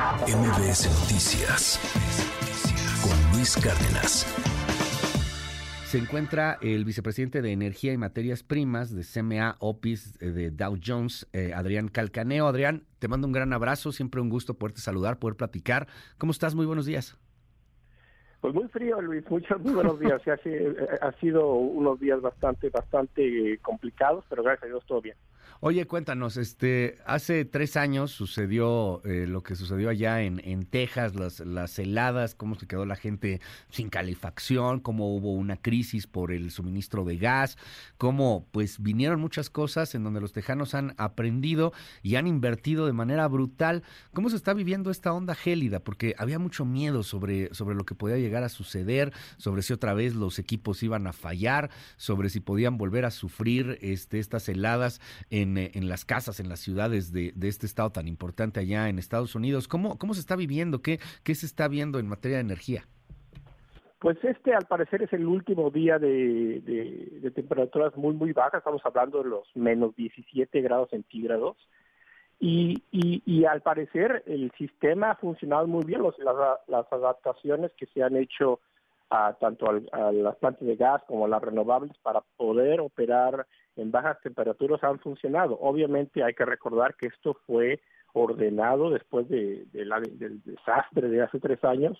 MBS Noticias con Luis Cárdenas. Se encuentra el vicepresidente de Energía y Materias Primas de CMA Opis eh, de Dow Jones, eh, Adrián Calcaneo. Adrián, te mando un gran abrazo, siempre un gusto poderte saludar, poder platicar. ¿Cómo estás? Muy buenos días. Pues muy frío, Luis. Muchos, muy buenos días. ha, ha sido unos días bastante, bastante complicados, pero gracias a Dios todo bien. Oye, cuéntanos, este, hace tres años sucedió eh, lo que sucedió allá en, en Texas, las, las heladas, cómo se quedó la gente sin calefacción, cómo hubo una crisis por el suministro de gas, cómo pues vinieron muchas cosas en donde los tejanos han aprendido y han invertido de manera brutal. ¿Cómo se está viviendo esta onda gélida? Porque había mucho miedo sobre, sobre lo que podía llegar a suceder, sobre si otra vez los equipos iban a fallar, sobre si podían volver a sufrir este, estas heladas en eh, en, las casas, en las ciudades de, este estado tan importante allá en Estados Unidos. ¿Cómo, cómo se está viviendo? ¿Qué, ¿Qué se está viendo en materia de energía? Pues este al parecer es el último día de, temperaturas muy muy bajas, estamos hablando de los menos 17 grados centígrados y, y, y al parecer el sistema ha funcionado muy bien, los, las, las adaptaciones que se han hecho a tanto a las plantas de gas como a las renovables para poder operar en bajas temperaturas han funcionado. Obviamente hay que recordar que esto fue ordenado después de, del desastre de hace tres años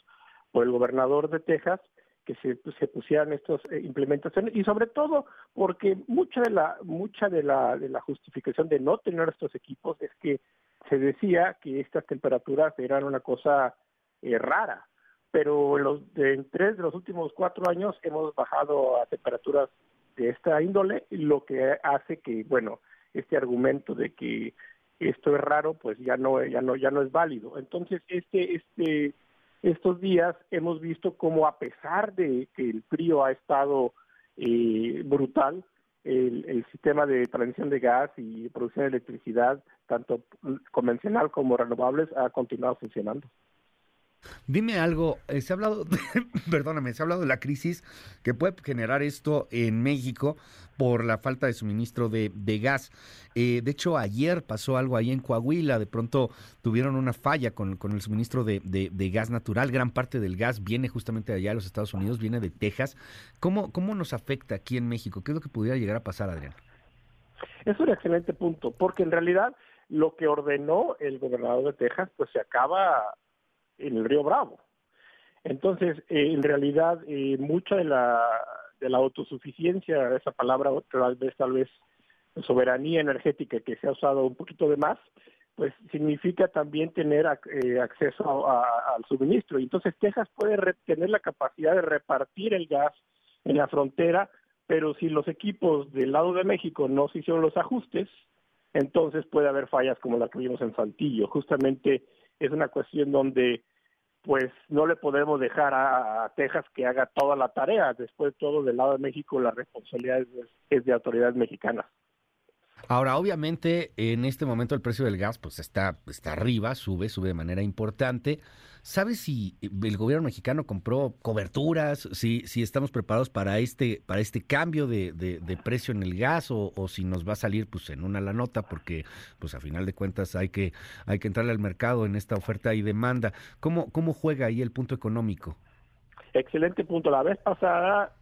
por el gobernador de Texas que se, se pusieran estas eh, implementaciones y sobre todo porque mucha de la mucha de la, de la justificación de no tener estos equipos es que se decía que estas temperaturas eran una cosa eh, rara pero los de, en tres de los últimos cuatro años hemos bajado a temperaturas de esta índole, lo que hace que, bueno, este argumento de que esto es raro, pues ya no, ya no, ya no es válido. Entonces, este, este, estos días hemos visto cómo a pesar de que el frío ha estado eh, brutal, el, el, sistema de transmisión de gas y producción de electricidad, tanto convencional como renovables, ha continuado funcionando. Dime algo, eh, se ha hablado, perdóname, se ha hablado de la crisis que puede generar esto en México por la falta de suministro de, gas. Eh, de hecho, ayer pasó algo ahí en Coahuila, de pronto tuvieron una falla con, el suministro de, gas natural. Gran parte del gas viene justamente de allá de los Estados Unidos, viene de Texas. ¿Cómo, ¿Cómo nos afecta aquí en México? ¿Qué es lo que pudiera llegar a pasar, Adrián? Es un excelente punto, porque en realidad lo que ordenó el gobernador de Texas, pues se acaba en el río Bravo. Entonces, eh, en realidad, eh, mucha de la, de la autosuficiencia, esa palabra tal vez, tal vez soberanía energética que se ha usado un poquito de más, pues significa también tener eh, acceso al suministro. Entonces Texas puede tener la capacidad de repartir el gas en la frontera, pero si los equipos del lado de México no se hicieron los ajustes, entonces puede haber fallas como la que vimos en Saltillo. Justamente es una cuestión donde pues no le podemos dejar a, Texas que haga toda la tarea. Después de todo, del lado de México, la responsabilidad es, de autoridades mexicanas. Ahora, obviamente, en este momento el precio del gas pues está, está arriba, sube, sube de manera importante. ¿Sabes si el gobierno mexicano compró coberturas? Si, si estamos preparados para este, para este cambio de, de, precio en el gas o, si nos va a salir pues en una la nota porque pues a final de cuentas hay que, hay que entrarle al mercado en esta oferta y demanda. ¿Cómo, cómo juega ahí el punto económico? Excelente punto. La vez pasada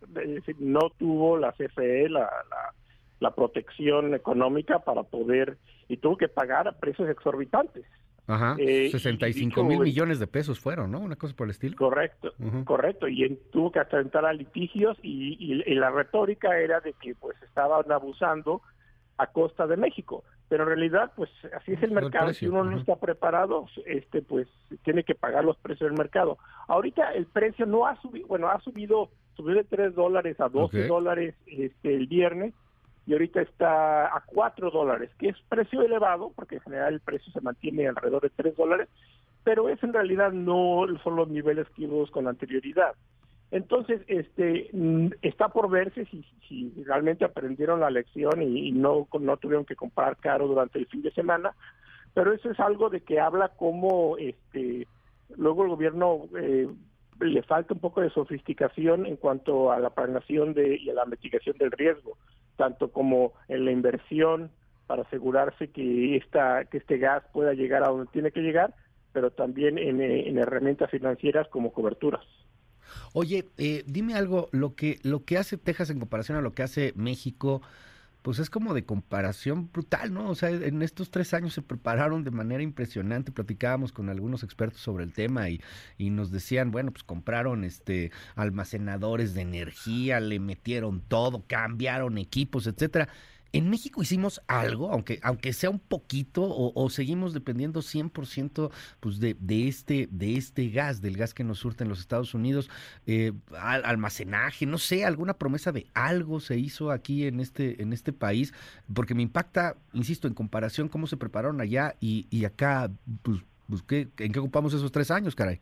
no tuvo la CFE la, la, la protección económica para poder y tuvo que pagar a precios exorbitantes. Ajá, 65 eh, mil millones de pesos fueron, ¿no? Una cosa por el estilo. Correcto, correcto. Y tuvo que entrar a litigios y, la retórica era de que pues estaban abusando a costa de México. Pero en realidad, pues así es el mercado. si uno no está preparado, este pues tiene que pagar los precios del mercado. Ahorita el precio no ha subido, bueno, ha subido, subió de 3 dólares a 12 dólares este, el viernes y ahorita está a 4 dólares, que es precio elevado, porque en general el precio se mantiene alrededor de 3 dólares, pero es en realidad no son los niveles que vimos con anterioridad. Entonces, este mm, está por verse si, si realmente aprendieron la lección y, no, no tuvieron que comprar caro durante el fin de semana, pero eso es algo de que habla como este luego el gobierno eh, le falta un poco de sofisticación en cuanto a la planeación de, y a la mitigación del riesgo tanto como en la inversión para asegurarse que esta que este gas pueda llegar a donde tiene que llegar, pero también en, en herramientas financieras como coberturas. Oye, eh, dime algo, lo que, lo que hace Texas en comparación a lo que hace México, pues es como de comparación brutal, ¿no? O sea, en estos tres años se prepararon de manera impresionante, platicábamos con algunos expertos sobre el tema y, y nos decían, bueno, pues compraron este almacenadores de energía, le metieron todo, cambiaron equipos, etcétera. En México hicimos algo, aunque, aunque sea un poquito, o, seguimos dependiendo 100% pues de, de, este, de este gas, del gas que nos surte en los Estados Unidos, eh, almacenaje, no sé, alguna promesa de algo se hizo aquí en este, en este país, porque me impacta, insisto, en comparación cómo se prepararon allá y, y acá, pues, pues ¿en qué ocupamos esos tres años, caray?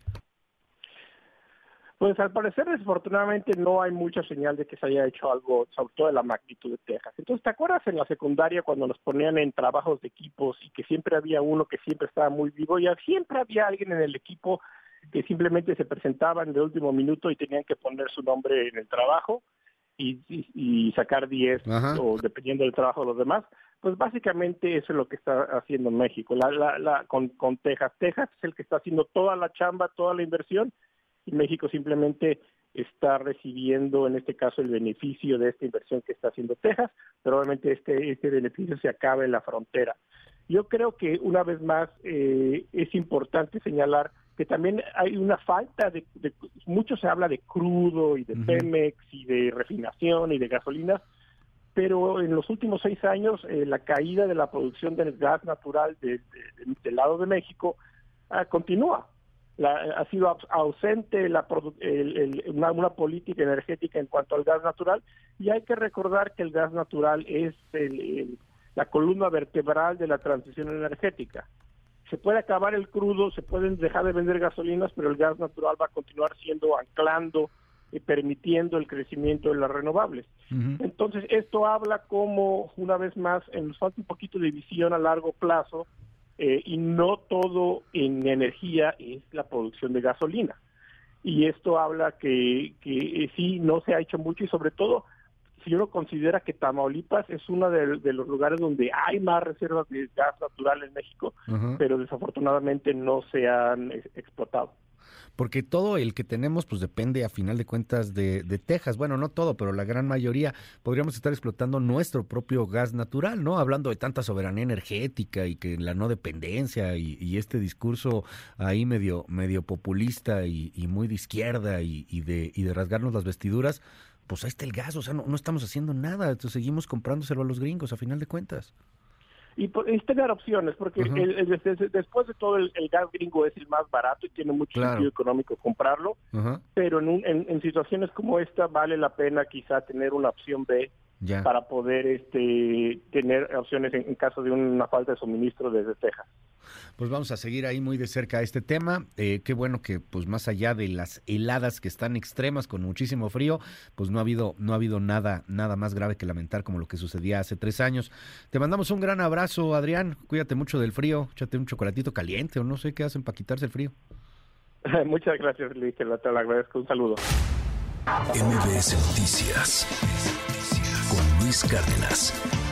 Pues al parecer, desafortunadamente, no hay mucha señal de que se haya hecho algo, sobre todo de la magnitud de Texas. Entonces, ¿te acuerdas en la secundaria cuando nos ponían en trabajos de equipos y que siempre había uno que siempre estaba muy vivo y siempre había alguien en el equipo que simplemente se presentaba en el último minuto y tenían que poner su nombre en el trabajo y, sacar 10 o dependiendo del trabajo de los demás? Pues básicamente eso es lo que está haciendo México la, la, la, con, con Texas. Texas es el que está haciendo toda la chamba, toda la inversión y México simplemente está recibiendo en este caso el beneficio de esta inversión que está haciendo Texas, pero obviamente este, este beneficio se acaba en la frontera. Yo creo que una vez más eh, es importante señalar que también hay una falta de, mucho se habla de crudo y de Pemex y de refinación y de gasolina, pero en los últimos seis años eh, la caída de la producción del gas natural del lado de México ah, continúa ha sido ausente la, una, política energética en cuanto al gas natural y hay que recordar que el gas natural es la columna vertebral de la transición energética. Se puede acabar el crudo, se pueden dejar de vender gasolinas, pero el gas natural va a continuar siendo anclando y permitiendo el crecimiento de las renovables. Entonces, esto habla como, una vez más, nos falta un poquito de visión a largo plazo eh, y no todo en energía es la producción de gasolina. Y esto habla que, que eh, sí, no se ha hecho mucho y sobre todo si uno considera que Tamaulipas es uno de, los lugares donde hay más reservas de gas natural en México, pero desafortunadamente no se han explotado porque todo el que tenemos pues depende a final de cuentas de, Texas. Bueno, no todo, pero la gran mayoría podríamos estar explotando nuestro propio gas natural, ¿no? Hablando de tanta soberanía energética y que la no dependencia y, este discurso ahí medio, medio populista y, muy de izquierda y, de, y de rasgarnos las vestiduras, pues ahí está el gas, o sea, no, no estamos haciendo nada, entonces seguimos comprándoselo a los gringos a final de cuentas y es tener opciones, porque después de todo el, gas gringo es el más barato y tiene mucho sentido económico comprarlo, pero en, en, situaciones como esta vale la pena quizá tener una opción B para poder este, tener opciones en, caso de una falta de suministro desde Texas. Pues vamos a seguir ahí muy de cerca este tema. Eh, qué bueno que, pues más allá de las heladas que están extremas con muchísimo frío, pues no ha habido, no ha habido nada, nada más grave que lamentar como lo que sucedía hace tres años. Te mandamos un gran abrazo, Adrián. Cuídate mucho del frío. Échate un chocolatito caliente o no sé qué hacen para quitarse el frío. Muchas gracias, Luis. Te lo agradezco. Un saludo. MBS Noticias Luis Cárdenas.